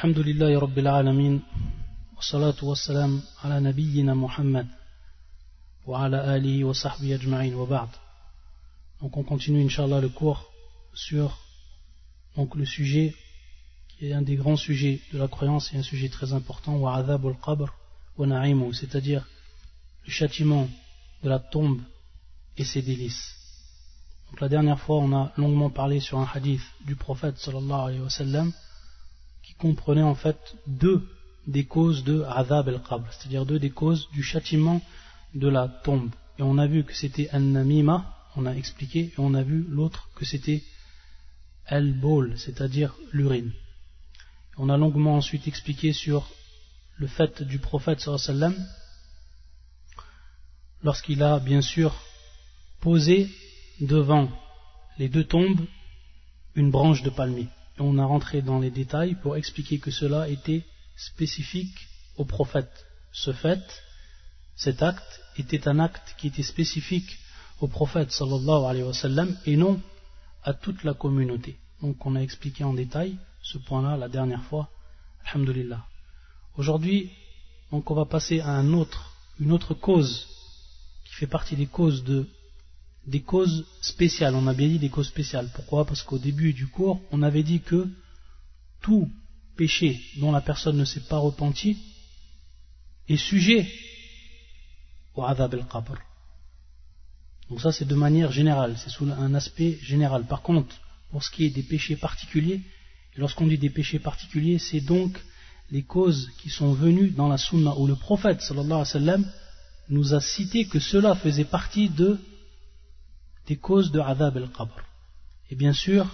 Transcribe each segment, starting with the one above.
الحمد لله رب العالمين والصلاة والسلام على نبينا محمد وعلى آله وصحبه أجمعين وبعد Donc on continue Inch'Allah le cours sur donc, le sujet qui est un des grands sujets de la croyance et un sujet très important وعذاب القبر ونعيمه c'est-à-dire le châtiment de la tombe et ses délices. Donc la dernière fois on a longuement parlé sur un hadith du prophète sallallahu alayhi wa sallam qui comprenait en fait deux des causes de Azab el-Qabr, c'est-à-dire deux des causes du châtiment de la tombe. Et on a vu que c'était An-Namima, on a expliqué, et on a vu l'autre que c'était Al-Bawl, c'est-à-dire l'urine. On a longuement ensuite expliqué sur le fait du prophète sallam lorsqu'il a bien sûr posé devant les deux tombes une branche de palmier on a rentré dans les détails pour expliquer que cela était spécifique au prophète. Ce fait, cet acte, était un acte qui était spécifique au prophète et non à toute la communauté. Donc on a expliqué en détail ce point-là la dernière fois. Alhamdulillah. Aujourd'hui, on va passer à une autre cause qui fait partie des causes de des causes spéciales. On a bien dit des causes spéciales. Pourquoi? Parce qu'au début du cours, on avait dit que tout péché dont la personne ne s'est pas repenti est sujet au adab al-qabr. Donc ça c'est de manière générale, c'est sous un aspect général. Par contre, pour ce qui est des péchés particuliers, lorsqu'on dit des péchés particuliers, c'est donc les causes qui sont venues dans la sunna où le prophète sallallahu nous a cité que cela faisait partie de des causes de Adab al-Qabr. Et bien sûr,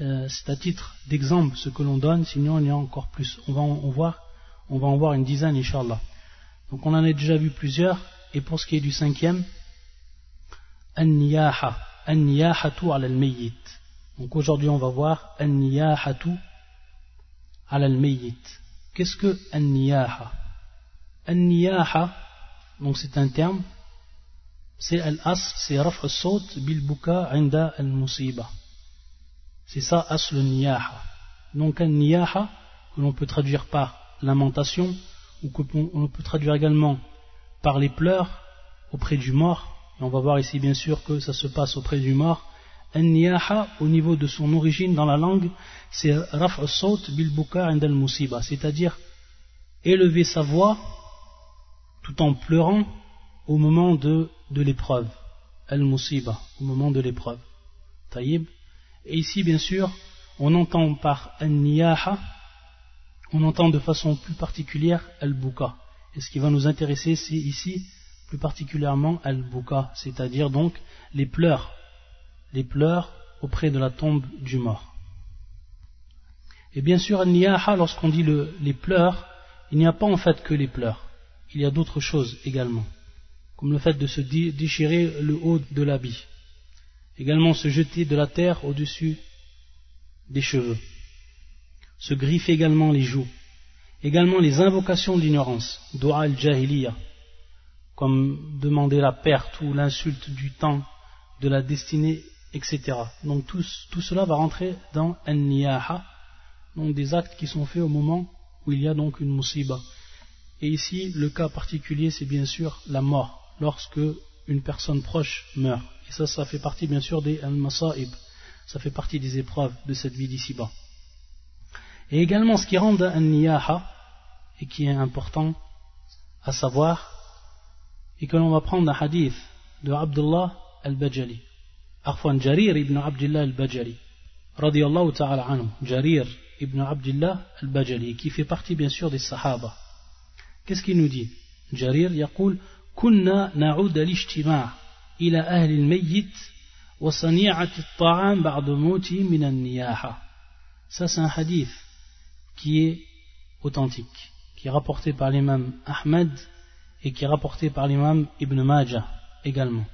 euh, c'est à titre d'exemple ce que l'on donne, sinon il y a encore plus. On va en, voir, on va en voir une dizaine, inshallah. Donc on en a déjà vu plusieurs, et pour ce qui est du cinquième, An-Niyaha, An-Niyahatu al-Mayyit. Donc aujourd'hui on va voir An-Niyahatu al-Mayyit. Qu'est-ce que An-Niyaha? An-Niyaha, donc c'est un terme c'est al-as, c'est raf al-saut bil buka al-musiba. C'est ça asl niyaha. Donc un niyaha que l'on peut traduire par lamentation ou que l'on peut traduire également par les pleurs auprès du mort. Et on va voir ici bien sûr que ça se passe auprès du mort. Un niyaha au niveau de son origine dans la langue, c'est raf al-saut bil buka inda al-musiba, c'est-à-dire élever sa voix tout en pleurant au moment de, de l'épreuve, al-musiba, au moment de l'épreuve. Taïb. Et ici, bien sûr, on entend par al-niyaha, on entend de façon plus particulière al-buka. Et ce qui va nous intéresser, c'est ici, plus particulièrement al-buka, c'est-à-dire donc les pleurs, les pleurs auprès de la tombe du mort. Et bien sûr, al-niyaha, lorsqu'on dit le, les pleurs, il n'y a pas en fait que les pleurs, il y a d'autres choses également comme le fait de se déchirer le haut de l'habit. Également se jeter de la terre au-dessus des cheveux. Se griffer également les joues. Également les invocations de l'ignorance, dua al-jahiliya, comme demander la perte ou l'insulte du temps, de la destinée, etc. Donc tout, tout cela va rentrer dans an-niyaha, donc des actes qui sont faits au moment où il y a donc une musiba. Et ici, le cas particulier, c'est bien sûr la mort lorsque une personne proche meurt. Et ça, ça fait partie bien sûr des al-masa'ib, ça fait partie des épreuves de cette vie d'ici-bas. Et également ce qui rend un niyaha, et qui est important à savoir, et que l'on va prendre un hadith de Abdullah al-Bajali, Arfan Jarir ibn Abdullah al-Bajali, radiallahu ta'ala anhu, Jarir ibn Abdullah al-Bajali, qui fait partie bien sûr des sahaba. Qu'est-ce qu'il nous dit? Jarir, yaqul, كنا نعود الاجتماع إلى أهل الميت وصنيعة الطعام بعد موته من النياحة Ça c'est un hadith qui est authentique, qui est rapporté par l'imam Ahmed et qui est rapporté par l'imam Ibn Majah également.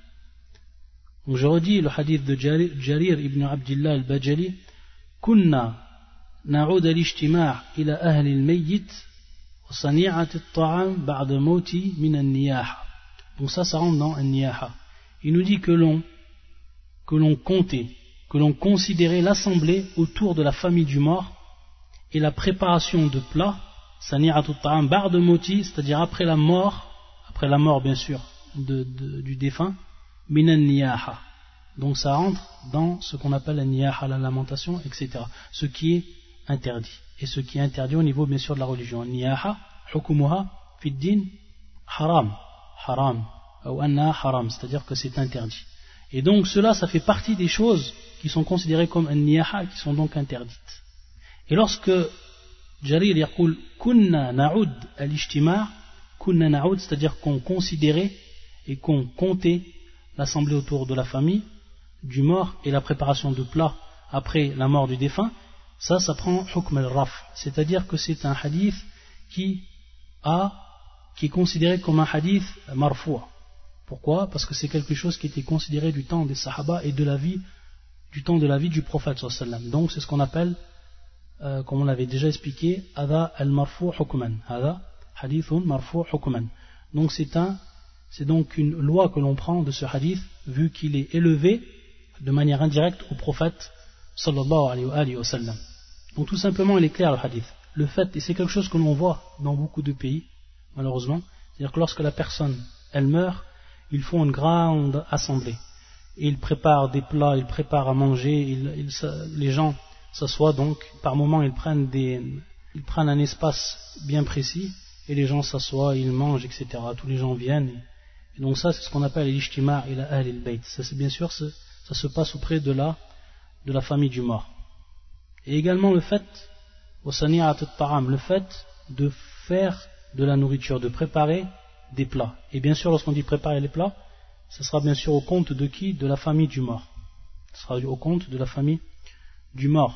Donc je redis le hadith de Jarir ibn Abdullah al-Bajali كنا نعود الاجتماع إلى أهل الميت وصنيعة الطعام بعد موتي من النياحة Donc ça, ça rentre dans un niyaha. Il nous dit que l'on que l'on comptait, que l'on considérait l'assemblée autour de la famille du mort et la préparation de plats, bar de moti, c'est-à-dire après la mort, après la mort bien sûr du défunt, minan niyaha. Donc ça entre dans ce qu'on appelle la niyaha, la lamentation, etc. Ce qui est interdit. Et ce qui est interdit au niveau bien sûr de la religion. Niyaha, hukumuha, fiddin, haram. Haram. Ou anna haram, c'est-à-dire que c'est interdit. Et donc cela, ça fait partie des choses qui sont considérées comme un niyaha, qui sont donc interdites. Et lorsque Jarir yaqul kunna na'ud al-ijtima' kunna na'ud, c'est-à-dire qu'on considérait et qu'on comptait l'assemblée autour de la famille, du mort et la préparation de plats après la mort du défunt, ça, ça prend hukm al-raf, c'est-à-dire que c'est un hadith qui a, qui est considéré comme un hadith marfoua. Pourquoi? Parce que c'est quelque chose qui était considéré du temps des sahaba et de la vie, du temps de la vie du prophète sallam. Donc c'est ce qu'on appelle, euh, comme on l'avait déjà expliqué, ada al-marfou hukman. Ada hadithun marfou hukman. Donc c'est un, c'est donc une loi que l'on prend de ce hadith, vu qu'il est élevé de manière indirecte au prophète sallallahu alayhi wa sallam. Donc tout simplement, il est clair le hadith. Le fait, et c'est quelque chose que l'on voit dans beaucoup de pays, malheureusement, c'est-à-dire que lorsque la personne, elle meurt, ils font une grande assemblée. ils préparent des plats, ils préparent à manger, les gens s'assoient donc, par moments ils prennent, des, ils prennent un espace bien précis, et les gens s'assoient, ils mangent, etc. Tous les gens viennent. Et donc ça, c'est ce qu'on appelle l'ishtima et la bayt Ça, c'est bien sûr, ça se passe auprès de la, de la famille du mort. Et également le fait, le fait de faire de la nourriture, de préparer des plats. Et bien sûr, lorsqu'on dit préparer les plats, ce sera bien sûr au compte de qui? De la famille du mort. Ce sera au compte de la famille du mort.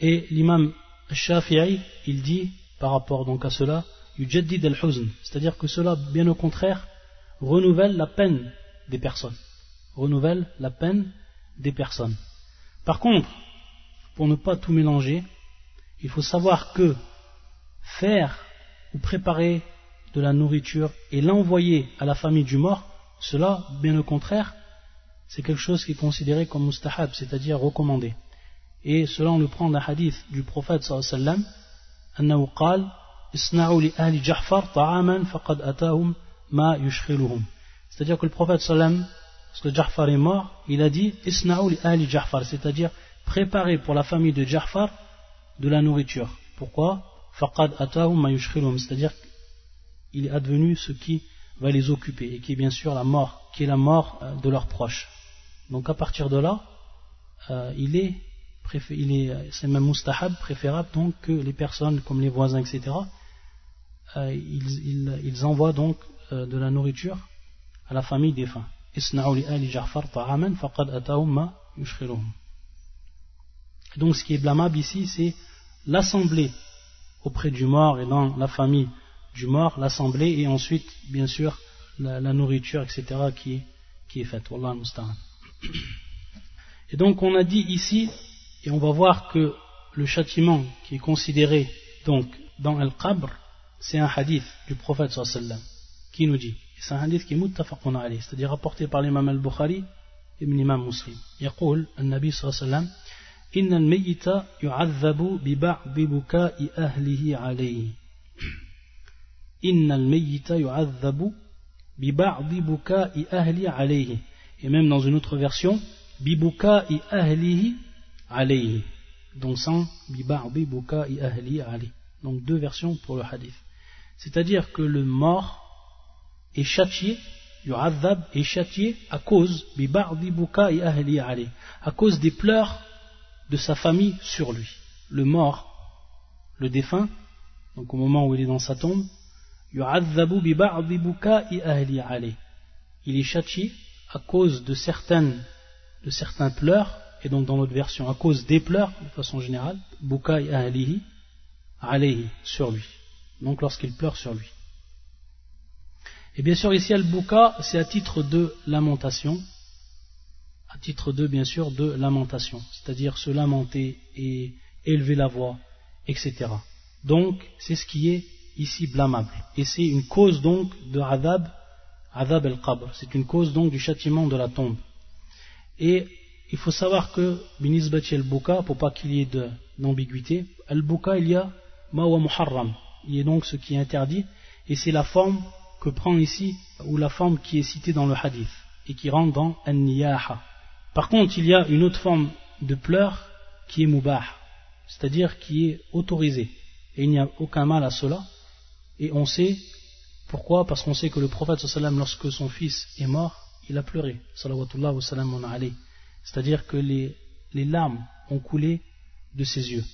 Et l'imam Shafi'i, il dit, par rapport donc à cela, yujaddid al-huzn, c'est-à-dire que cela, bien au contraire, renouvelle la peine des personnes. Renouvelle la peine des personnes. Par contre, pour ne pas tout mélanger, il faut savoir que faire ou préparer de la nourriture et l'envoyer à la famille du mort, cela, bien au contraire, c'est quelque chose qui est considéré comme mustahab, c'est-à-dire recommandé. Et cela, on le prend d'un hadith du prophète sallallahu alayhi C'est-à-dire que le prophète sallam, lorsque Ja'far est mort, il a dit c'est-à-dire préparer pour la famille de Ja'far de la nourriture. Pourquoi? C'est-à-dire il est advenu ce qui va les occuper et qui est bien sûr la mort, qui est la mort euh, de leurs proches. Donc à partir de là, euh, il est, il est, c'est même mustahab, préférable donc que les personnes comme les voisins, etc. Euh, ils, ils, envoient donc de la nourriture à la famille des fins. Donc ce qui est blâmable ici, c'est l'assemblée auprès du mort et dans la famille du mort, l'assemblée et ensuite, bien sûr, la, nourriture, etc. qui est, qui est faite. Et donc on a dit ici, et on va voir que le châtiment qui est considéré donc dans Al-Qabr, c'est un hadith du prophète sallam qui nous dit, c'est un hadith qui est muttafaqun alayh, c'est-à-dire rapporté par l'imam al-Bukhari et l'imam muslim. يقول النبي صلى الله عليه وسلم إن الميت يعذب ببعض بكاء أهله عليه innal mayyita yu'adhabu bi ba'di buka'i ahli alayhi et même dans une autre version bi buka'i ahlihi alayhi donc sans bi ba'di buka'i ahli alayhi donc deux versions pour le hadith c'est-à-dire que le mort est châtié yu'adhab est châtié à cause bi ba'di buka'i ahli alayhi à cause des pleurs de sa famille sur lui. Le mort le défunt donc au moment où il est dans sa tombe il est châtié à cause de certaines de certains pleurs et donc dans notre version à cause des pleurs de façon générale bukai ahlihi alayhi sur lui. Donc lorsqu'il pleure sur lui. Et bien sûr ici al-buka c'est à titre de lamentation à titre de bien sûr de lamentation c'est-à-dire se lamenter et élever la voix etc donc c'est ce qui est ici blâmable. Et c'est une cause donc de adab, adab al-qabr. C'est une cause donc du châtiment de la tombe. Et il faut savoir que, binisbati al-buka, pour pas qu'il y ait d'ambiguïté. Al-Buka, il y a Mawa Muharram. Il y a donc ce qui est interdit, et c'est la forme que prend ici, ou la forme qui est citée dans le hadith, et qui rentre dans An-Niyaha. Par contre, il y a une autre forme de pleurs qui est Mubah, c'est-à-dire qui est autorisée, et il n'y a aucun mal à cela, et on sait pourquoi Parce qu'on sait que le prophète lorsque son fils est mort, il a pleuré, c'est-à-dire que les, larmes ont coulé de ses yeux.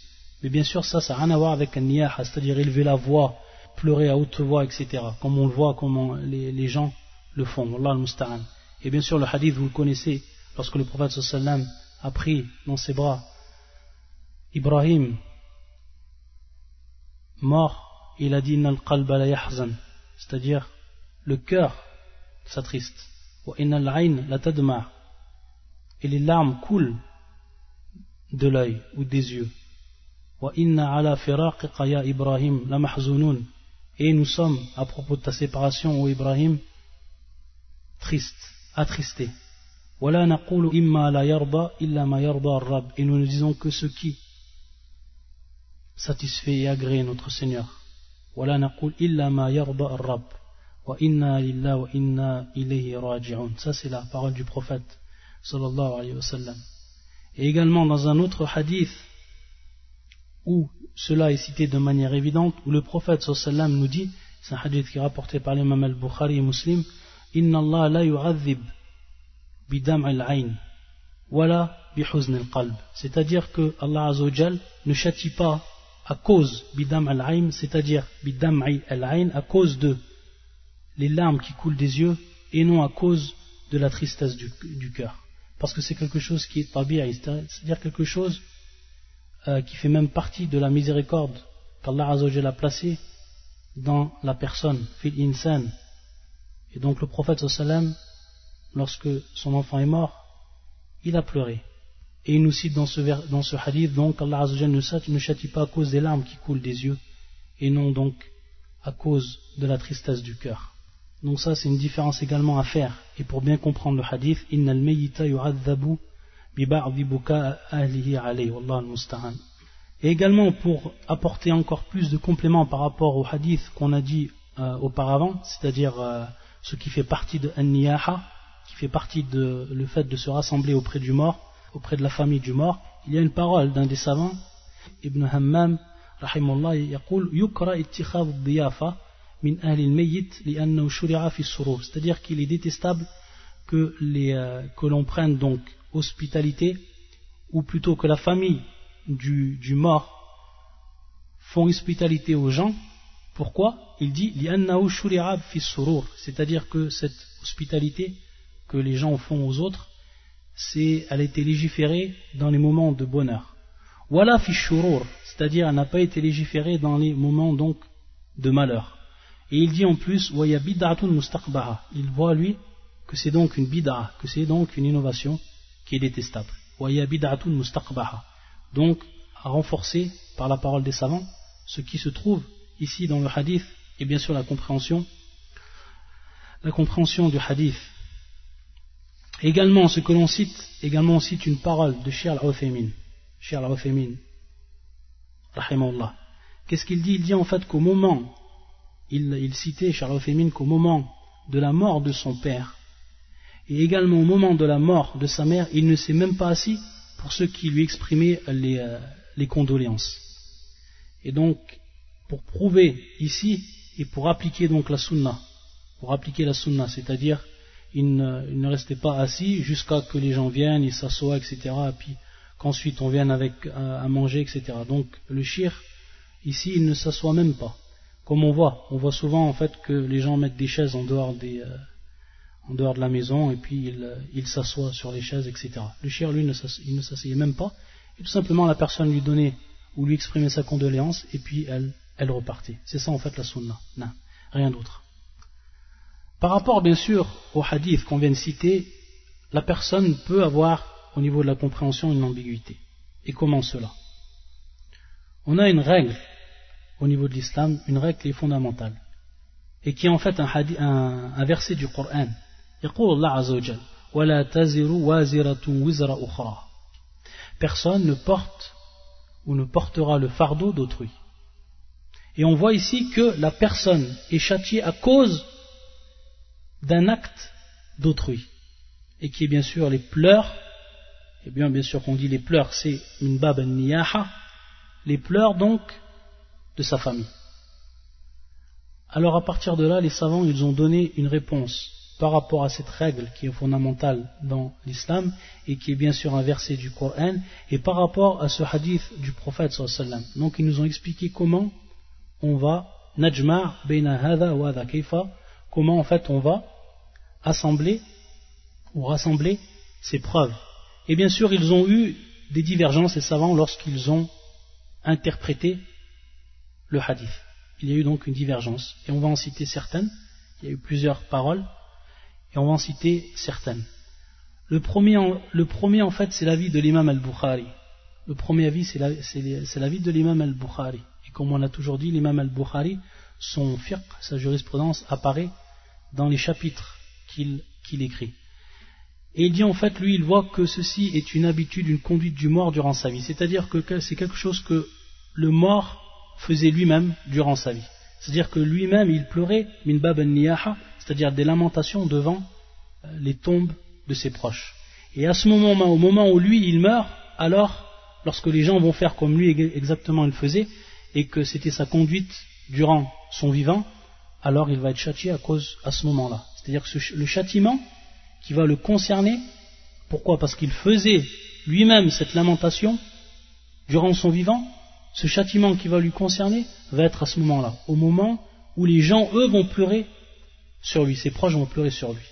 Mais bien sûr, ça, ça n'a rien à voir avec un niyaha, c'est-à-dire élever la voix, pleurer à haute voix, etc. Comme on le voit, comme les, gens le font. Allah al Et bien sûr, le hadith, vous le connaissez, lorsque le prophète sallam a pris dans ses bras Ibrahim, mort, il a dit la c'est-à-dire le cœur s'attriste. La et les larmes coulent de l'œil ou des yeux. Et nous sommes, à propos de ta séparation, ô Ibrahim, tristes, attristés. Et nous ne disons que ce qui satisfait et agrée notre Seigneur. Ça c'est la parole du prophète sallallahu alayhi wa sallam. Et également dans un autre hadith où cela est cité de manière évidente, où le prophète sallam nous dit, c'est un hadith qui est rapporté par l'imam al-Bukhari et Muslim, bidam al-ayn. C'est-à-dire que Allah Azzawajal ne châtie pas à cause bidam al-ayn, c'est-à-dire bidam al-ayn, à cause de les larmes qui coulent des yeux et non à cause de la tristesse du, cœur. Parce que c'est quelque chose qui est tabi'i, c'est-à-dire quelque chose euh, qui fait même partie de la miséricorde qu'Allah Azzawajal a placée dans la personne, fil insan. Et donc le prophète sallam, lorsque son enfant est mort, il a pleuré. Et il nous cite dans ce, hadith, donc Allah Azzawajal ne châtie pas à cause des larmes qui coulent des yeux, et non donc à cause de la tristesse du cœur. Donc ça c'est une différence également à faire. Et pour bien comprendre le hadith, « Innal mayyita yu'adhabu et également pour apporter encore plus de compléments par rapport au hadith qu'on a dit euh, auparavant, c'est-à-dire euh, ce qui fait partie de An-Niyaha, qui fait partie de le fait de se rassembler auprès du mort, auprès de la famille du mort, il y a une parole d'un des savants, Ibn Hammam, rahimullah, يقول يكره اتخاذ الضيافة من أهل الميت لأنه شرع في السرور c'est-à-dire qu'il est détestable que, les, euh, que l'on prenne donc hospitalité, ou plutôt que la famille du, du mort font hospitalité aux gens. Pourquoi Il dit c'est-à-dire que cette hospitalité que les gens font aux autres, c'est, elle a été légiférée dans les moments de bonheur. Voilà c'est-à-dire elle n'a pas été légiférée dans les moments donc de malheur. Et il dit en plus, il voit lui que c'est donc une bid'a, que c'est donc une innovation qui est détestable. Donc, à renforcer par la parole des savants ce qui se trouve ici dans le hadith et bien sûr la compréhension, la compréhension du hadith. Également, ce que l'on cite, également on cite une parole de Shir al-Uthaymin. Shir al-Uthaymin, Qu'est-ce qu'il dit? Il dit en fait qu'au moment, il, citait Shir al qu'au moment de la mort de son père, et également au moment de la mort de sa mère, il ne s'est même pas assis pour ceux qui lui exprimaient les, euh, les condoléances. Et donc, pour prouver ici, et pour appliquer donc la sunna, pour appliquer la sunna, c'est-à-dire, il ne, restait pas assis jusqu'à que les gens viennent, ils s'assoient, etc., et puis qu'ensuite on vienne avec à, manger, etc. Donc, le shir, ici, il ne s'assoit même pas. Comme on voit, on voit souvent en fait que les gens mettent des chaises en dehors euh, de la maison et puis il, il s'assoit sur les chaises, etc. Le chien, lui, il ne s'asseyait même pas. Et tout simplement, la personne lui donnait ou lui exprimait sa condoléance et puis elle, elle repartait. C'est ça en fait la sunna. Rien d'autre. Par rapport, bien sûr, au hadith qu'on vient de citer, la personne peut avoir, au niveau de la compréhension, une ambiguïté. Et comment cela? On a une règle au niveau de l'islam, une règle qui est fondamentale, et qui est en fait un, un verset du Coran. Personne ne porte ou ne portera le fardeau d'autrui. Et on voit ici que la personne est châtiée à cause d'un acte d'autrui, et qui est bien sûr les pleurs, et bien bien sûr qu'on dit les pleurs, c'est une bab niyaha, les pleurs donc de sa famille. Alors à partir de là, les savants, ils ont donné une réponse par rapport à cette règle qui est fondamentale dans l'islam et qui est bien sûr un verset du Coran et par rapport à ce hadith du prophète sallam. Donc ils nous ont expliqué comment on va najma' hada wa comment en fait on va assembler ou rassembler ces preuves. Et bien sûr, ils ont eu des divergences, les savants, lorsqu'ils ont interprété le hadith il y a eu donc une divergence. Et on va en citer certaines. Il y a eu plusieurs paroles. Et on va en citer certaines. Le premier, le premier en fait, c'est l'avis de l'imam al-Bukhari. Le premier avis, c'est l'avis de l'imam al-Bukhari. Et comme on l'a toujours dit, l'imam al-Bukhari, son fiqh, sa jurisprudence, apparaît dans les chapitres qu'il écrit. Et il dit en fait, lui, il voit que ceci est une habitude, une conduite du mort durant sa vie. C'est-à-dire que c'est quelque chose que le mort faisait lui-même durant sa vie. C'est-à-dire que lui-même, il pleurait min bab niyaha, c'est-à-dire des lamentations devant euh, les tombes de ses proches. Et à ce moment, au moment où lui, il meurt, alors, lorsque les gens vont faire comme lui exactement il faisait, et que c'était sa conduite durant son vivant, alors il va être châtié à cause à ce moment-là. C'est-à-dire que le châtiment qui va le concerner, pourquoi? Parce qu'il faisait lui-même cette lamentation durant son vivant, ce châtiment qui va lui concerner va être à ce moment-là, au moment où les gens, eux, vont pleurer sur lui, ses proches vont pleurer sur lui.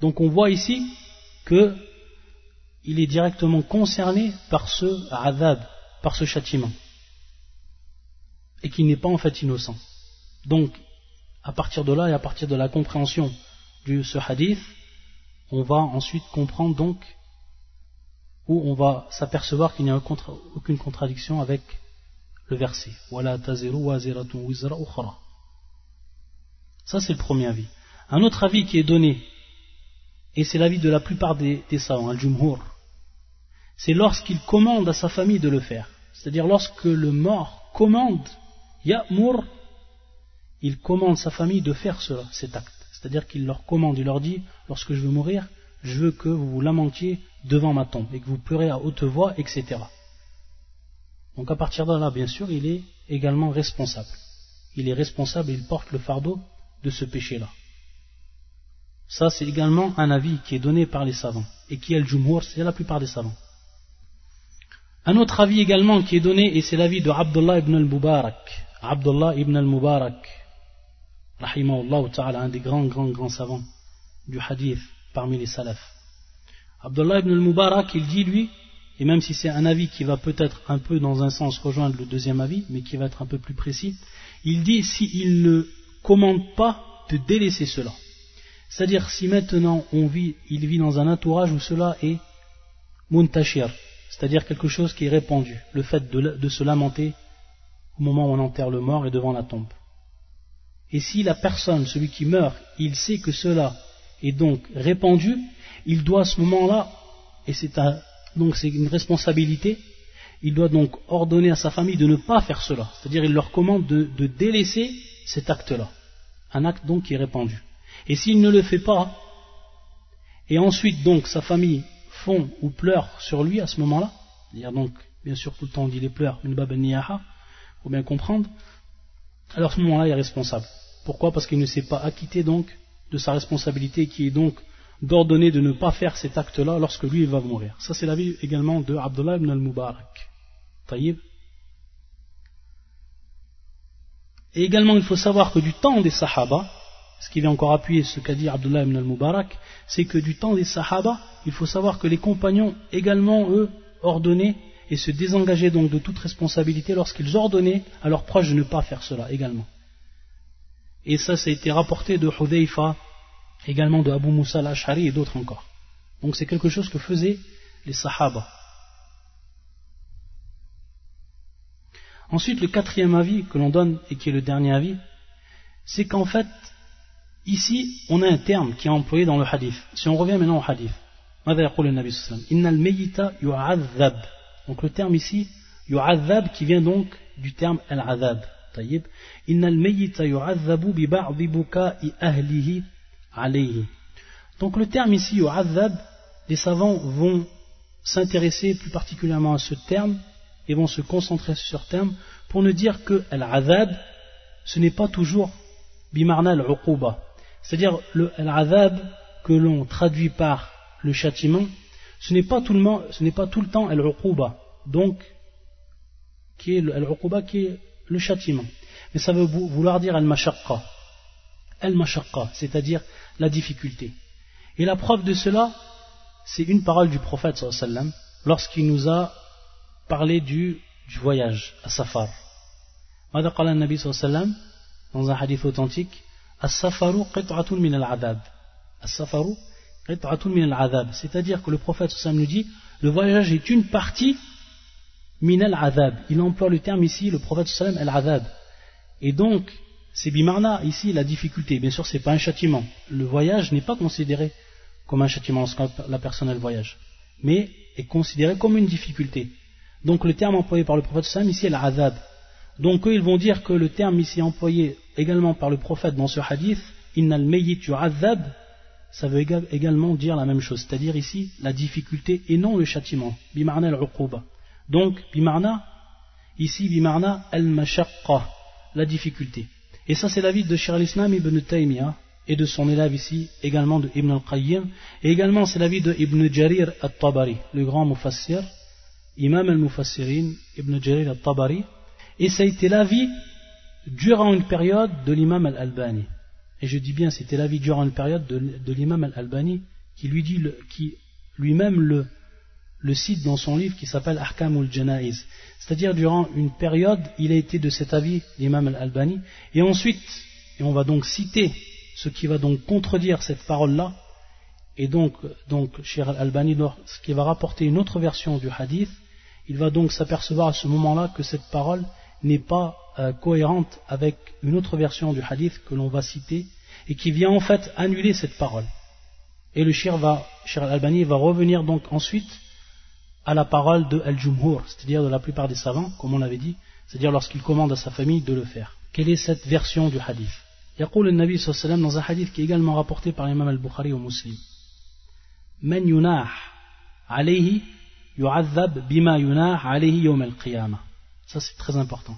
Donc on voit ici que il est directement concerné par ce adab, par ce châtiment, et qu'il n'est pas en fait innocent. Donc, à partir de là et à partir de la compréhension de ce hadith, on va ensuite comprendre donc où on va s'apercevoir qu'il n'y a aucune contradiction avec le verset. Ça, c'est le premier avis. Un autre avis qui est donné, et c'est l'avis de la plupart des, savants, al-jumhur, c'est lorsqu'il commande à sa famille de le faire. C'est-à-dire lorsque le mort commande, ya'mur, il commande sa famille de faire cela, cet acte. C'est-à-dire qu'il leur commande, il leur dit, lorsque je veux mourir, je veux que vous vous lamentiez devant ma tombe et que vous pleurez à haute voix, etc. Donc à partir de là, bien sûr, il est également responsable. Il est responsable et il porte le fardeau de ce péché-là. Ça, c'est également un avis qui est donné par les savants et qui est le jumhur, c'est la plupart des savants. Un autre avis également qui est donné, et c'est l'avis de Abdullah ibn al-Mubarak. Abdullah ibn al-Mubarak, un des grands, grands, grands savants du hadith parmi les salafs. Abdullah ibn al-Mubarak, il dit lui, et même si c'est un avis qui va peut-être un peu dans un sens rejoindre le deuxième avis, mais qui va être un peu plus précis, il dit s'il ne commande pas de délaisser cela. C'est-à-dire si maintenant on vit, il vit dans un entourage où cela est muntashir, c'est-à-dire quelque chose qui est répandu, le fait de, de se lamenter au moment où on enterre le mort et devant la tombe. Et si la personne, celui qui meurt, il sait que cela est donc répandu, il doit à ce moment-là, et c'est donc une responsabilité, il doit donc ordonner à sa famille de ne pas faire cela. C'est-à-dire il leur commande de, délaisser cet acte-là. Un acte donc qui est répandu. Et s'il ne le fait pas, et ensuite donc sa famille fond ou pleure sur lui à ce moment-là, c'est-à-dire donc, bien sûr tout le temps on dit les pleurs, une il faut bien comprendre, alors ce moment-là il est responsable. Pourquoi? Parce qu'il ne s'est pas acquitté donc de sa responsabilité qui est donc d'ordonner de ne pas faire cet acte-là lorsque lui va mourir. Ça c'est l'avis également de Abdullah ibn al-Mubarak. Taïb. Et également il faut savoir que du temps des Sahaba, ce qui vient encore appuyer ce qu'a dit Abdullah ibn al-Mubarak, c'est que du temps des Sahaba, il faut savoir que les compagnons également eux ordonnaient et se désengageaient donc de toute responsabilité lorsqu'ils ordonnaient à leurs proches de ne pas faire cela également. Et ça, ça a été rapporté de Hudayfa également de Abu Musa al-Ash'ari et d'autres encore. Donc c'est quelque chose que faisaient les Sahaba. Ensuite, le quatrième avis que l'on donne et qui est le dernier avis, c'est qu'en fait, ici, on a un terme qui est employé dans le hadith. Si on revient maintenant au hadith, donc le terme ici, yu'adhab qui vient donc du terme al-adhab. طيب إن الميت يعذب ببعض بكاء أهله عليه donc le terme ici yu'adhab les savants vont s'intéresser plus particulièrement à ce terme et vont se concentrer sur ce terme pour ne dire que al-adhab ce n'est pas toujours bimarna al-uquba c'est-à-dire le al-adhab que l'on traduit par le châtiment ce n'est pas tout le temps, ce n'est pas tout le temps al-uquba, donc qui est al-uquba qui est le châtiment. Mais ça veut vouloir dire al-mashaqqa. Al-mashaqqa, c'est-à-dire la difficulté. Et la preuve de cela, c'est une parole du prophète sallallahu lorsqu'il nous a parlé du, du voyage à Safar. Nabi sallallahu dans un hadith authentique, as-safaru qit'atun min al-'adab. As-safaru c'est-à-dire que le prophète sallam nous dit le voyage est une partie min al-adhab. Il emploie le terme ici, le prophète sallam, al-adhab. Et donc, c'est bimarna, ici, la difficulté. Bien sûr, ce n'est pas un châtiment. Le voyage n'est pas considéré comme un châtiment lorsque la personne voyage, mais est considéré comme une difficulté. Donc, le terme employé par le prophète sallam, ici, est al-adhab. Donc, eux, ils vont dire que le terme ici employé également par le prophète dans ce hadith, innal mayyit yu'adhab, ça veut également dire la même chose, c'est-à-dire ici la difficulté et non le châtiment, bimarna al-uquba. Donc, bimarna, ici, bimarna al-mashaqqa, la difficulté. Et ça, c'est l'avis de Shir al-Islam ibn Taymiyyah, et de son élève ici, également de Ibn al-Qayyim, et également c'est l'avis de Ibn Jarir al-Tabari, le grand mufassir, imam al-mufassirin, Ibn Jarir al-Tabari, et ça a été l'avis durant une période de l'imam al-Albani. Et je dis bien, c'était l'avis durant une période de, l'imam al-Albani, qui lui dit, qui lui-même le, cite dans son livre qui s'appelle Ahkamul Janaiz. C'est-à-dire, durant une période, il a été de cet avis, l'imam al-Albani, et ensuite, et on va donc citer ce qui va donc contredire cette parole-là, et donc, donc, Shir al-Albani, qui va rapporter une autre version du hadith, il va donc s'apercevoir à ce moment-là que cette parole n'est pas euh, cohérente avec une autre version du hadith que l'on va citer, et qui vient en fait annuler cette parole. Et le Shir, va, Shir al-Albani va revenir donc ensuite à la parole de Al-Jumhur, c'est-à-dire de la plupart des savants, comme on l'avait dit, c'est-à-dire lorsqu'il commande à sa famille de le faire. Quelle est cette version du hadith يقول النبي صلى الله عليه وسلم dans un hadith qui est également rapporté par l'imam al-Bukhari au Muslim من يناح عليه يعذب بما يناح عليه يوم القيامة ça, c'est très important.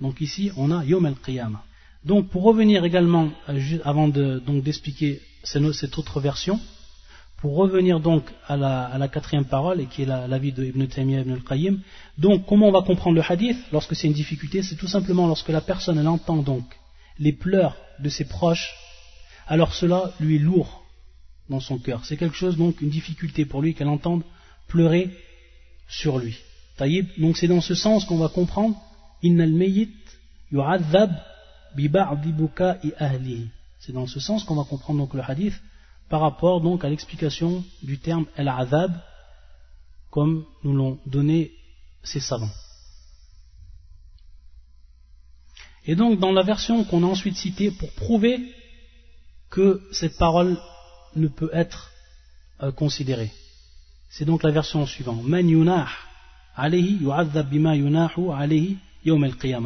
Donc ici, on a Yom al-Qiyamah. Donc pour revenir également, euh, avant de, d'expliquer cette autre version, pour revenir donc à la, à la quatrième parole, et qui est l'avis la de Ibn Taymiyyah Ibn al-Qayyim, donc comment on va comprendre le hadith? Lorsque c'est une difficulté C'est tout simplement lorsque la personne entend donc les pleurs de ses proches, alors cela lui est lourd dans son cœur. C'est quelque chose donc, une difficulté pour lui qu'elle entende pleurer sur lui. Donc c'est dans ce sens qu'on va comprendre. C'est dans ce sens qu'on va comprendre donc le hadith par rapport donc à l'explication du terme al-azab comme nous l'ont donné ces savants. Et donc dans la version qu'on a ensuite citée pour prouver que cette parole ne peut être euh, considérée. C'est donc la version suivante. Yunah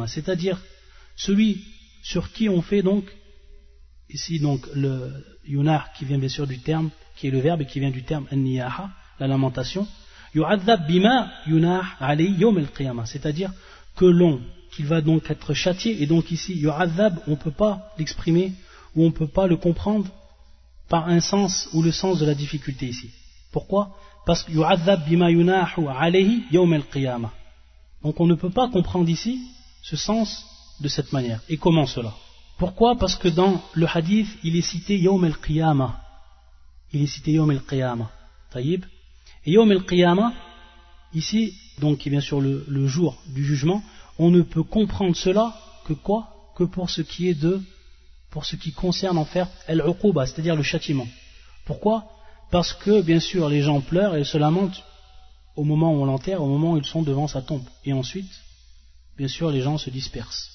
C'est-à-dire celui sur qui on fait donc ici donc le yunar qui vient bien sûr du terme, qui est le verbe et qui vient du terme an la lamentation, c'est-à-dire que l'on, qu'il va donc être châtié, et donc ici on ne peut pas l'exprimer ou on ne peut pas le comprendre par un sens ou le sens de la difficulté ici. Pourquoi? Parce que yu'adhab bima yunahu alayhi yawm al-qiyamah. Donc on ne peut pas comprendre ici ce sens de cette manière. Et comment cela? Pourquoi? Parce que dans le hadith, il est cité Yawm al-Qiyamah. Il est cité Yawm al-Qiyamah. Taïb. Et Yawm al-Qiyamah, ici, donc qui est bien sûr le, jour du jugement, on ne peut comprendre cela que quoi? Que pour ce qui est de, pour ce qui concerne en fait al-uquba, c'est-à-dire le châtiment. Pourquoi? Parce que bien sûr les gens pleurent et se lamentent au moment où on l'enterre, au moment où ils sont devant sa tombe. Et ensuite, bien sûr, les gens se dispersent.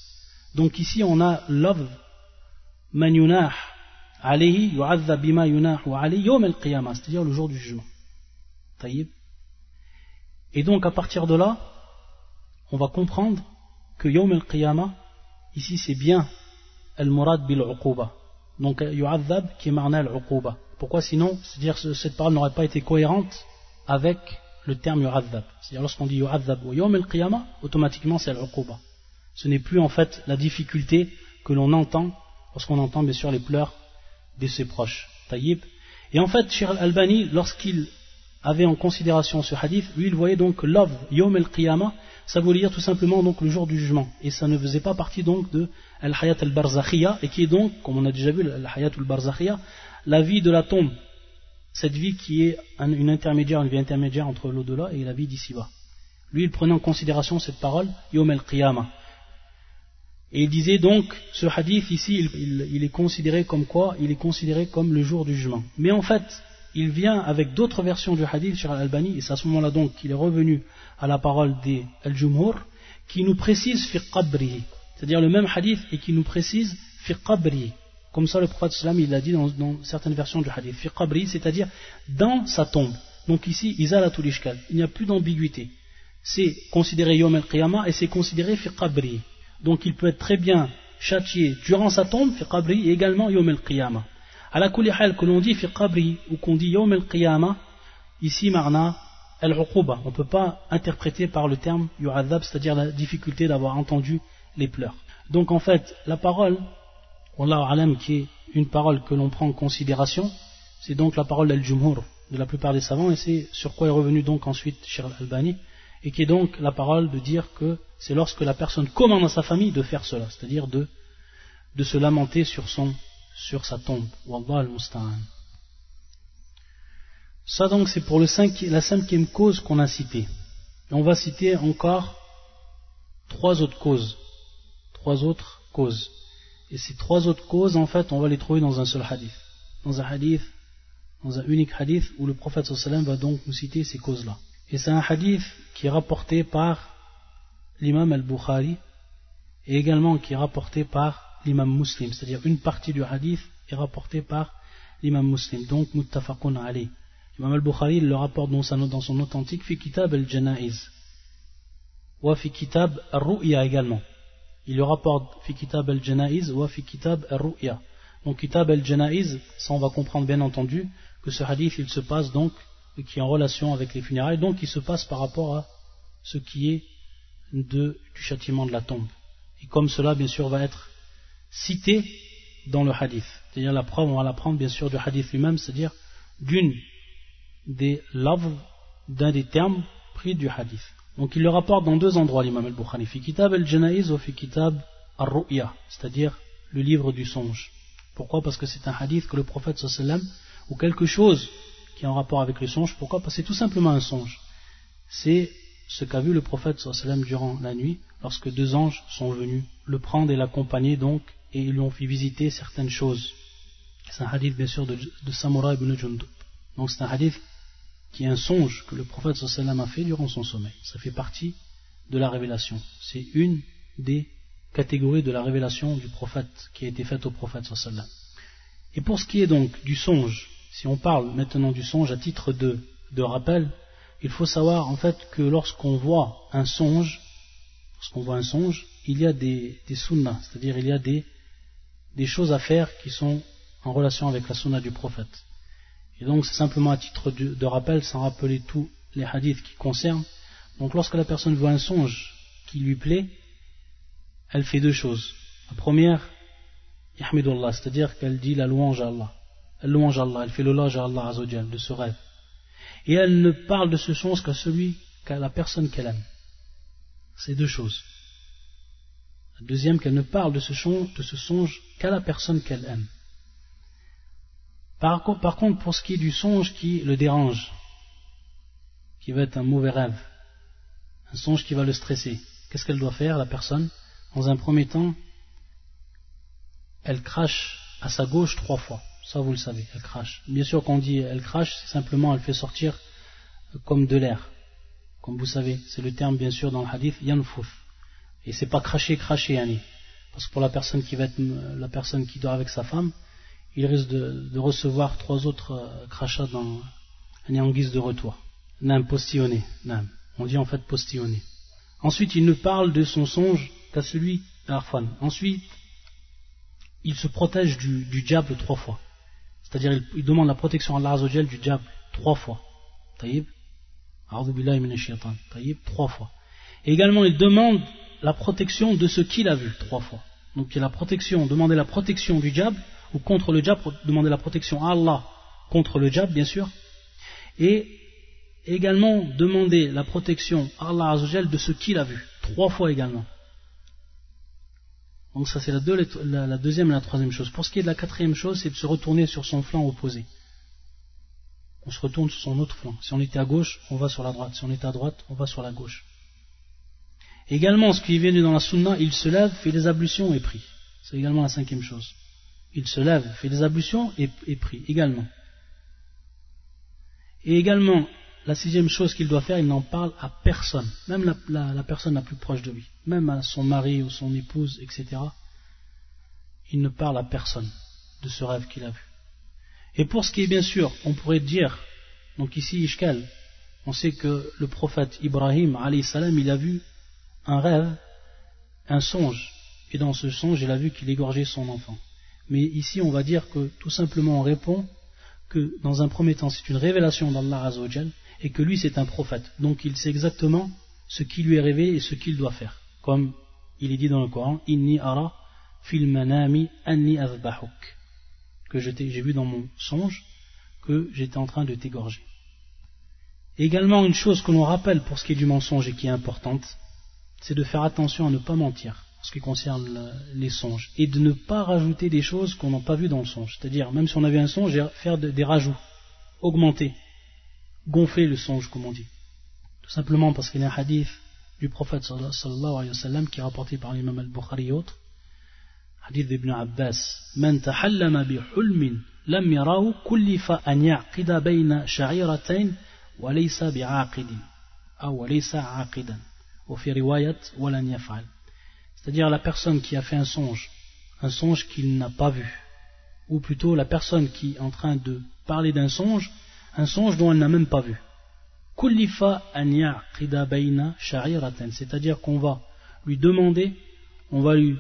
Donc ici on a love, manunah, alayhi yu'adhab bima yunahu alayhi yawm al-qiyamah, c'est-à-dire le jour du jugement. Taïb. Et donc à partir de là, on va comprendre que yawm al-qiyamah, ici c'est bien al-murad bil-uquba. Donc yu'adhab qui marna al-uquba. Pourquoi sinon, c'est-à-dire cette parole n'aurait pas été cohérente avec le terme yu'adhab. C'est-à-dire lorsqu'on dit yu'adhab ou yawm al-qiyamah, automatiquement c'est al-uquba. Ce n'est plus en fait la difficulté que l'on entend lorsqu'on entend bien sûr les pleurs de ses proches. Taïb. Et en fait, Shir al-Albani, lorsqu'il avait en considération ce hadith, lui il voyait donc love yom el-qiyamah, ça voulait dire tout simplement le jour du jugement. Et ça ne faisait pas partie donc de al-hayat al-barzakhiya, et qui est donc, comme on a déjà vu, al-hayat al-barzakhiya, la vie de la tombe. Cette vie qui est une intermédiaire, une vie intermédiaire entre l'au-delà et la vie d'ici-bas. Lui, il prenait en considération cette parole, yom el-qiyamah. Et il disait donc, ce hadith ici, il, est considéré comme quoi? Il est considéré comme le jour du jugement. Mais en fait, il vient avec d'autres versions du hadith sur Al-Albani, et c'est à ce moment-là donc qu'il est revenu à la parole des Al-Jumhur, qui nous précise fi c'est-à-dire le même hadith et qui nous précise fi. Comme ça, le prophète sallam, il l'a dit dans, certaines versions du hadith, fi c'est-à-dire dans sa tombe. Donc ici, izalatul ishkal, il n'y a plus d'ambiguïté. C'est considéré yom al-qiyamah et c'est considéré fi. Donc il peut être très bien châtié durant sa tombe, fi et également yom al-qiyamah. À la que l'on dit fi qabri ou qu'on dit yom al-qiyamah, ici marna al-uquba. On ne peut pas interpréter par le terme yu'adhab, c'est-à-dire la difficulté d'avoir entendu les pleurs. Donc en fait, la parole, Allah alam, qui est une parole que l'on prend en considération, c'est donc la parole d'Al-Jumhur, de la plupart des savants, et c'est sur quoi est revenu donc ensuite Shir al-Albani, et qui est donc la parole de dire que c'est lorsque la personne commande à sa famille de faire cela, c'est-à-dire de, de se lamenter sur, son, sur sa tombe. Wallah al-Musta'an. Ça donc c'est pour la cinquième cause qu'on a citée. Et on va citer encore trois autres causes. Trois autres causes. Et ces trois autres causes, en fait, on va les trouver dans un seul hadith. Dans un hadith, dans un unique hadith où le prophète sallam va donc nous citer ces causes-là. Et c'est un hadith qui est rapporté par l'imam al-Bukhari et également qui est rapporté par l'imam muslim, c'est-à-dire une partie du hadith est rapportée par l'imam muslim, donc muttafaqun ali. L'imam al-Bukhari le rapporte dans, son authentique fi kitab al-janaiz ou fi al-ru'ya également. Il le rapporte fi kitab al-janaiz ou fi al-ru'ya. Donc kitab al-janaiz, ça on va comprendre bien entendu que ce hadith il se passe donc qui est en relation avec les funérailles, donc qui se passe par rapport à ce qui est de, du châtiment de la tombe. Et comme cela, bien sûr, va être cité dans le hadith. C'est-à-dire la preuve, on va la prendre bien sûr du hadith lui-même, c'est-à-dire d'une des love, d'un des termes pris du hadith. Donc il le rapporte dans deux endroits, l'imam al-Bukhari, fi kitab al-janaiz ou fi kitab al-ru'ya, c'est-à-dire le livre du songe. Pourquoi? Parce que c'est un hadith que le prophète sallam, ou quelque chose qui est en rapport avec le songe, pourquoi? Parce que c'est tout simplement un songe. C'est ce qu'a vu le prophète sallam durant la nuit, lorsque deux anges sont venus le prendre et l'accompagner donc, et ils lui ont fait visiter certaines choses. C'est un hadith bien sûr de, de Samura ibn Jundub. Donc c'est un hadith qui est un songe que le prophète sallam a fait durant son sommeil. Ça fait partie de la révélation. C'est une des catégories de la révélation du prophète qui a été faite au prophète sallam. Et pour ce qui est donc du songe, si on parle maintenant du songe à titre de, rappel, il faut savoir en fait que lorsqu'on voit un songe, lorsqu'on voit un songe, il y a des, des sunnas, c'est-à-dire il y a des, des choses à faire qui sont en relation avec la sunna du prophète. Et donc c'est simplement à titre de, rappel, sans rappeler tous les hadiths qui concernent. Donc lorsque la personne voit un songe qui lui plaît, elle fait deux choses. La première, Yahmidullah, c'est-à-dire qu'elle dit la louange à Allah. Elle louange à Allah, elle fait l'hommage à Allah de ce rêve et elle ne parle de ce songe qu'à celui, qu'à la personne qu'elle aime. C'est deux choses. Deuxième, qu'elle ne parle de ce songe, qu'à la personne qu'elle aime. Par, contre, pour ce qui est du songe qui le dérange, qui va être un mauvais rêve, un songe qui va le stresser, qu'est-ce qu'elle doit faire, la personne? Dans un premier temps, elle crache à sa gauche trois fois. Ça, vous le savez, elle crache. Bien sûr, quand on dit elle crache, c'est simplement elle fait sortir comme de l'air. Comme vous savez, c'est le terme, bien sûr, dans le hadith, yanfuf. Et c'est pas cracher, cracher, Yanni. Parce que pour la personne qui va être, la personne qui dort avec sa femme, il risque de, recevoir trois autres euh, crachats dans, en guise de retour. Nam postillonné, nam. On dit en fait postillonné. Ensuite, il ne parle de son songe qu'à celui d'Arfan. Ensuite, il se protège du, diable trois fois. C'est-à-dire, il, demande la protection à Allah du diable trois fois. Taïb. Taïb, trois fois. Et également, il demande la protection de ce qu'il a vu trois fois. Donc, la protection, demander la protection du diable, ou contre le diable, demander la protection à Allah contre le diable, bien sûr. Et également demander la protection à Allah de ce qu'il a vu. Trois fois également. Donc ça c'est la, deuxième et la troisième chose. Pour ce qui est de la quatrième chose, c'est de se retourner sur son flanc opposé. On se retourne sur son autre flanc. Si on était à gauche, on va sur la droite. Si on était à droite, on va sur la gauche. Également, ce qui est venu dans la sunna, il se lève, fait des ablutions et prie. C'est également la cinquième chose. Il se lève, fait des ablutions et, prie également. Et également, la sixième chose qu'il doit faire, il n'en parle à personne, même la, personne la plus proche de lui, même à son mari ou son épouse, etc. Il ne parle à personne de ce rêve qu'il a vu. Et pour ce qui est bien sûr, on pourrait dire, donc ici Ishkal, on sait que le prophète Ibrahim, salam, il a vu un rêve, un songe, et dans ce songe, il a vu qu'il égorgeait son enfant. Mais ici, on va dire que tout simplement on répond que dans un premier temps, c'est une révélation d'Allah Azzawajal, et que lui c'est un prophète. Donc il sait exactement ce qui lui est rêvé et ce qu'il doit faire. Comme il est dit dans le Coran, Inni ara fil manami azbahuk. Que j'ai vu dans mon songe que j'étais en train de t'égorger. Également, une chose que l'on rappelle pour ce qui est du mensonge et qui est importante, c'est de faire attention à ne pas mentir en ce qui concerne les songes et de ne pas rajouter des choses qu'on n'a pas vues dans le songe. C'est-à-dire, même si on avait un songe, faire des rajouts, augmenter gonfler le songe, comme on dit. Tout simplement parce qu'il y a un hadith du prophète sallallahu alayhi wa sallam qui est rapporté par l'imam al-Bukhari et autres. Hadith d'Ibn Abbas. Man tahallama bi hulmin lam yarahu kullifa an ya'qida bayna sha'iratain wa laysa bi'aqidin. Ou wa laysa aqidan. C'est-à-dire la personne qui a fait un songe, un songe qu'il n'a pas vu. Ou plutôt la personne qui est en train de parler d'un songe un songe dont elle n'a même pas vu. C'est-à-dire qu'on va lui demander, on va lui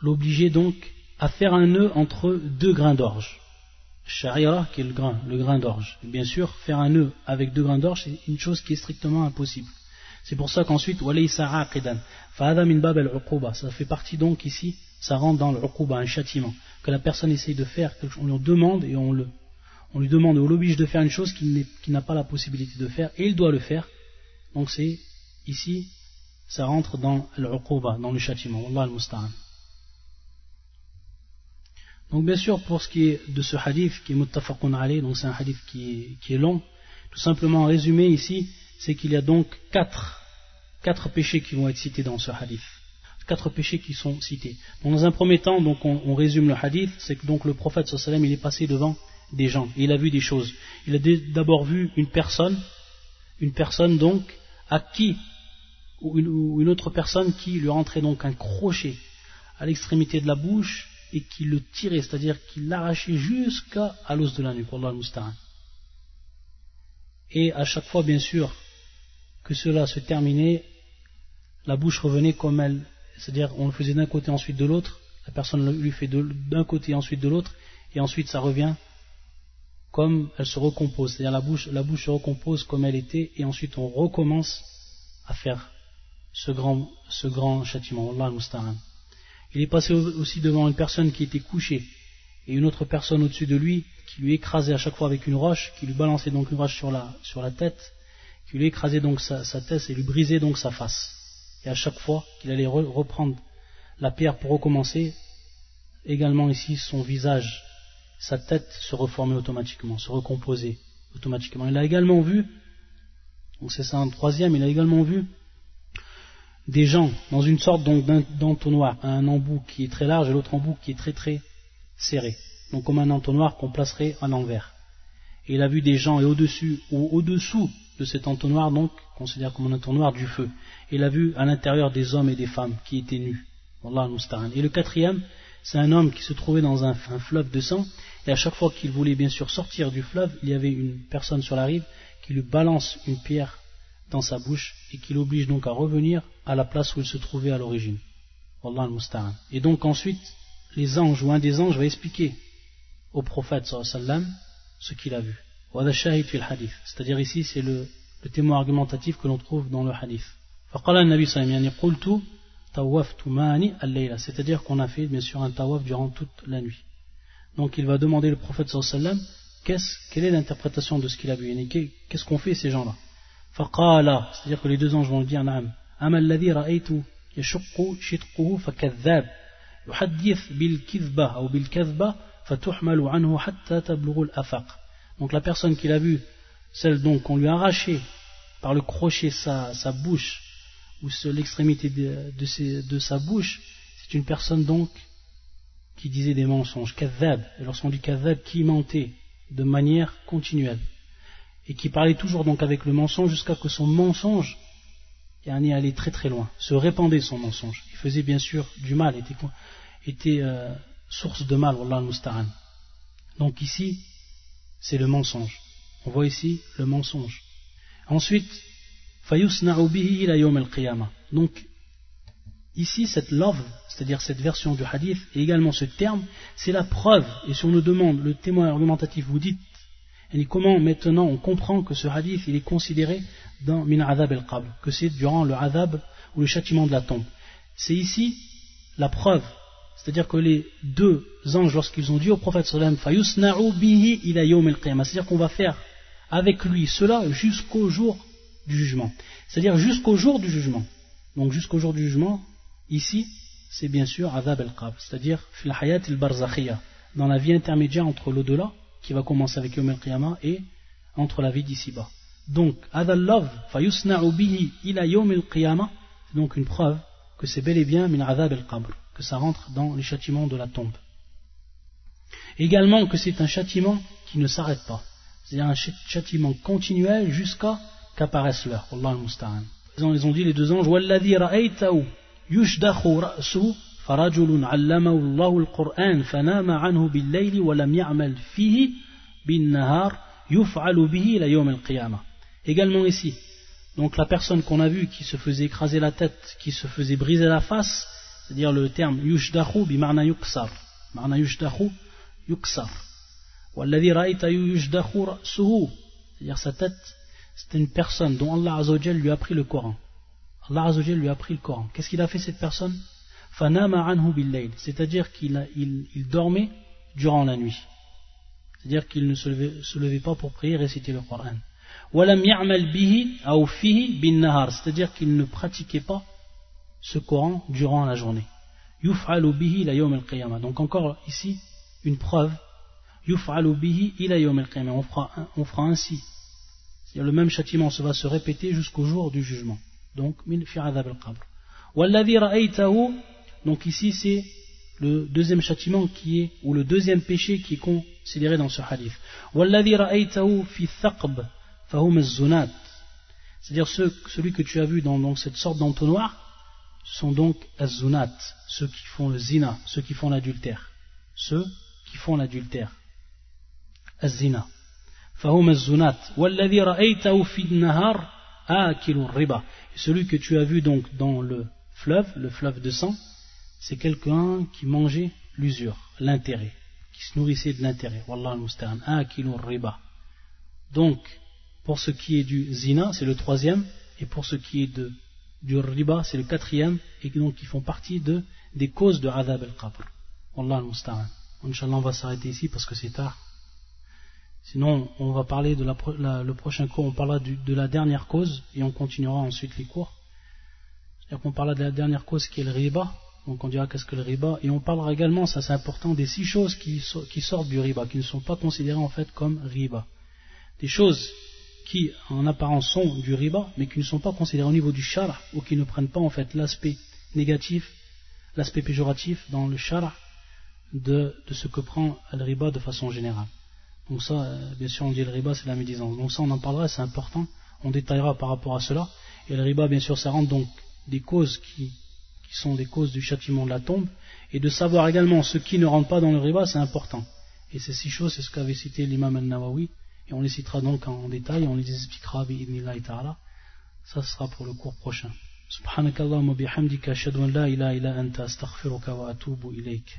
l'obliger donc à faire un nœud entre deux grains d'orge. Sha'ira qui est le grain, le grain d'orge. Bien sûr, faire un nœud avec deux grains d'orge, c'est une chose qui est strictement impossible. C'est pour ça qu'ensuite, ça fait partie donc ici, ça rentre dans le un châtiment, que la personne essaye de faire, on lui demande et on le, on lui demande, on l'oblige de faire une chose qu'il n'a pas la possibilité de faire, et il doit le faire. Donc c'est, ici, ça rentre dans l'uquba, dans le châtiment. Allah al Donc bien sûr, pour ce qui est de ce hadith, qui est muttafaqun alayh, donc c'est un hadith qui est, long, tout simplement en résumé ici, c'est qu'il y a donc quatre, quatre péchés qui vont être cités dans ce hadith. Quatre péchés qui sont cités. dans un premier temps, donc on, résume le hadith, c'est que donc le prophète sallam il est passé devant des gens. il a vu des choses. Il a d'abord vu une personne, une personne donc à qui, ou une, autre personne qui lui rentrait donc un crochet à l'extrémité de la bouche et qui le tirait, c'est-à-dire qu'il l'arrachait jusqu'à l'os de la nuque, Et à chaque fois, bien sûr, que cela se terminait, la bouche revenait comme elle, c'est-à-dire on le faisait d'un côté ensuite de l'autre, la personne lui fait d'un côté ensuite de l'autre, et ensuite ça revient comme elle se recompose, c'est-à-dire la bouche, la bouche se recompose comme elle était, et ensuite on recommence à faire ce grand, châtiment. Allah Il est passé aussi devant une personne qui était couchée, et une autre personne au-dessus de lui, qui lui écrasait à chaque fois avec une roche, qui lui balançait donc une roche sur la tête, qui lui écrasait donc sa, tête et lui brisait donc sa face. Et à chaque fois qu'il allait reprendre la pierre pour recommencer, également ici son visage sa tête se reformait automatiquement, se recomposait automatiquement. Il a également vu, donc c'est ça un troisième, il a également vu des gens dans une sorte d'entonnoir, un embout qui est très large et l'autre embout qui est très très serré, donc comme un entonnoir qu'on placerait à l'envers. Et il a vu des gens et au-dessus ou au-dessous cet entonnoir, donc considère comme un entonnoir du feu. Et il a vu à l'intérieur des hommes et des femmes qui étaient nus. Et le quatrième, c'est un homme qui se trouvait dans un fleuve de sang Et à chaque fois qu'il voulait bien sûr sortir du fleuve, il y avait une personne sur la rive qui lui balance une pierre dans sa bouche et qui l'oblige donc à revenir à la place où il se trouvait à l'origine. Et donc ensuite, les anges ou un des anges va expliquer au prophète sallam ce qu'il a vu. C'est-à-dire ici, c'est le, témoin argumentatif que l'on trouve dans le hadith. C'est-à-dire qu'on a fait bien sûr un tawaf durant toute la nuit. Donc il va demander le prophète sallam quelle est l'interprétation de ce qu'il a vu? Qu'est-ce qu'on fait ces gens-là? C'est-à-dire que les deux anges vont le dire donc la personne qui l'a vu celle donc qu'on lui a arraché par le crochet sa, bouche ou l'extrémité de, sa bouche c'est une personne donc qui disait des mensonges kadhab. Et lorsqu'on dit kadhab qui mentait de manière continuelle. Et qui parlait toujours donc avec le mensonge jusqu'à que son mensonge est allé très très loin, se répandait son mensonge. Il faisait bien sûr du mal, était, était euh, source de mal, Wallah al Donc ici, c'est le mensonge. On voit ici le mensonge. Ensuite, donc ici cette love, c'est-à-dire cette version du hadith et également ce terme, c'est la preuve. Et si on nous demande le témoin argumentatif, vous et comment maintenant on comprend que ce hadith il est considéré dans min adab al qabl que c'est durant le adab ou le châtiment de la tombe. C'est ici la preuve, c'est-à-dire que les deux anges lorsqu'ils ont dit au prophète sallam bihi ila c'est-à-dire qu'on va faire avec lui cela jusqu'au jour du jugement. C'est-à-dire jusqu'au jour du jugement. Donc jusqu'au jour du jugement, ici, c'est bien sûr adab al-qabr, c'est-à-dire fil hayat al dans la vie intermédiaire entre l'au-delà qui va commencer avec Yom al et entre la vie d'ici-bas. Donc, adal bihi ila Yom al c'est donc une preuve que c'est bel et bien min adab al-qabr, que ça rentre dans les châtiments de la tombe. Également que c'est un châtiment qui ne s'arrête pas, C'est un châtiment continuel jusqu'à qu'apparaisse l'heure. Allah musta'an. Ils ont dit les deux anges al-Qur'an. Également ici, donc la personne qu'on a vue qui se faisait écraser la tête, qui se faisait briser la face, c'est-à-dire le terme yushdahu bimarna yuksar. Marna yushdahu yuksar. Walladhi ra'ita yushdahu ra'suhu. C'est-à-dire sa tête, c'était une personne dont Allah Azzawajal lui a pris le Coran. Allah Azzawajal lui a pris le Coran. Qu'est-ce qu'il a fait cette personne? Fanama anhu billayl. C'est-à-dire qu'il dormait durant la nuit. C'est-à-dire qu'il ne se levait, pas pour prier et réciter le Coran. Walam ya'mal bihi aw bin nahar. C'est-à-dire qu'il ne pratiquait pas ce Coran durant la journée. Donc encore ici, une preuve. On fera, on fera ainsi. Le même châtiment se va se répéter jusqu'au jour du jugement. Donc, min fi al-qabr. Donc ici c'est le deuxième châtiment qui est, ou le deuxième péché qui est considéré dans ce hadith. C'est-à-dire celui que tu as vu dans cette sorte d'entonnoir, sont donc azunat, ceux qui font le zina, ceux qui font l'adultère. Ceux qui font l'adultère. Az-zina. Et celui que tu as vu donc dans le fleuve, le fleuve de sang, c'est quelqu'un qui mangeait l'usure, l'intérêt, qui se nourrissait de l'intérêt. Wallah al riba. Donc, pour ce qui est du zina, c'est le troisième, et pour ce qui est de, du riba, c'est le quatrième, et donc qui font partie de, des causes de adab al-qabr. Wallah al-musta'an. Inch'Allah, on va s'arrêter ici parce que c'est tard. Sinon, on va parler de la, le prochain cours, on parlera de la dernière cause, et on continuera ensuite les cours. C'est-à-dire qu'on parlera de la dernière cause qui est le riba, donc on dira qu'est-ce que le riba. Et on parlera également, ça c'est important, des six choses qui, sortent du riba, qui ne sont pas considérées en fait comme riba. Des choses qui en apparence sont du riba, mais qui ne sont pas considérées au niveau du shara, ou qui ne prennent pas en fait l'aspect négatif, l'aspect péjoratif dans le shara de, ce que prend le riba de façon générale. Donc ça, euh, bien sûr, on dit le riba, c'est la médisance. Donc ça, on en parlera, c'est important. On détaillera par rapport à cela. Et le riba, bien sûr, ça rentre donc des causes qui qui sont des causes du châtiment de la tombe, et de savoir également ce qui ne rentre pas dans le riba, c'est important. Et ces six choses, c'est ce qu'avait cité l'imam al-Nawawi, et on les citera donc en détail, on les expliquera bi'idnillahi ta'ala. Ça sera pour le cours prochain. سبحانك اللهم وبحمدك أشهد أن لا إله إلا أنت أستغفرك وأتوب إليك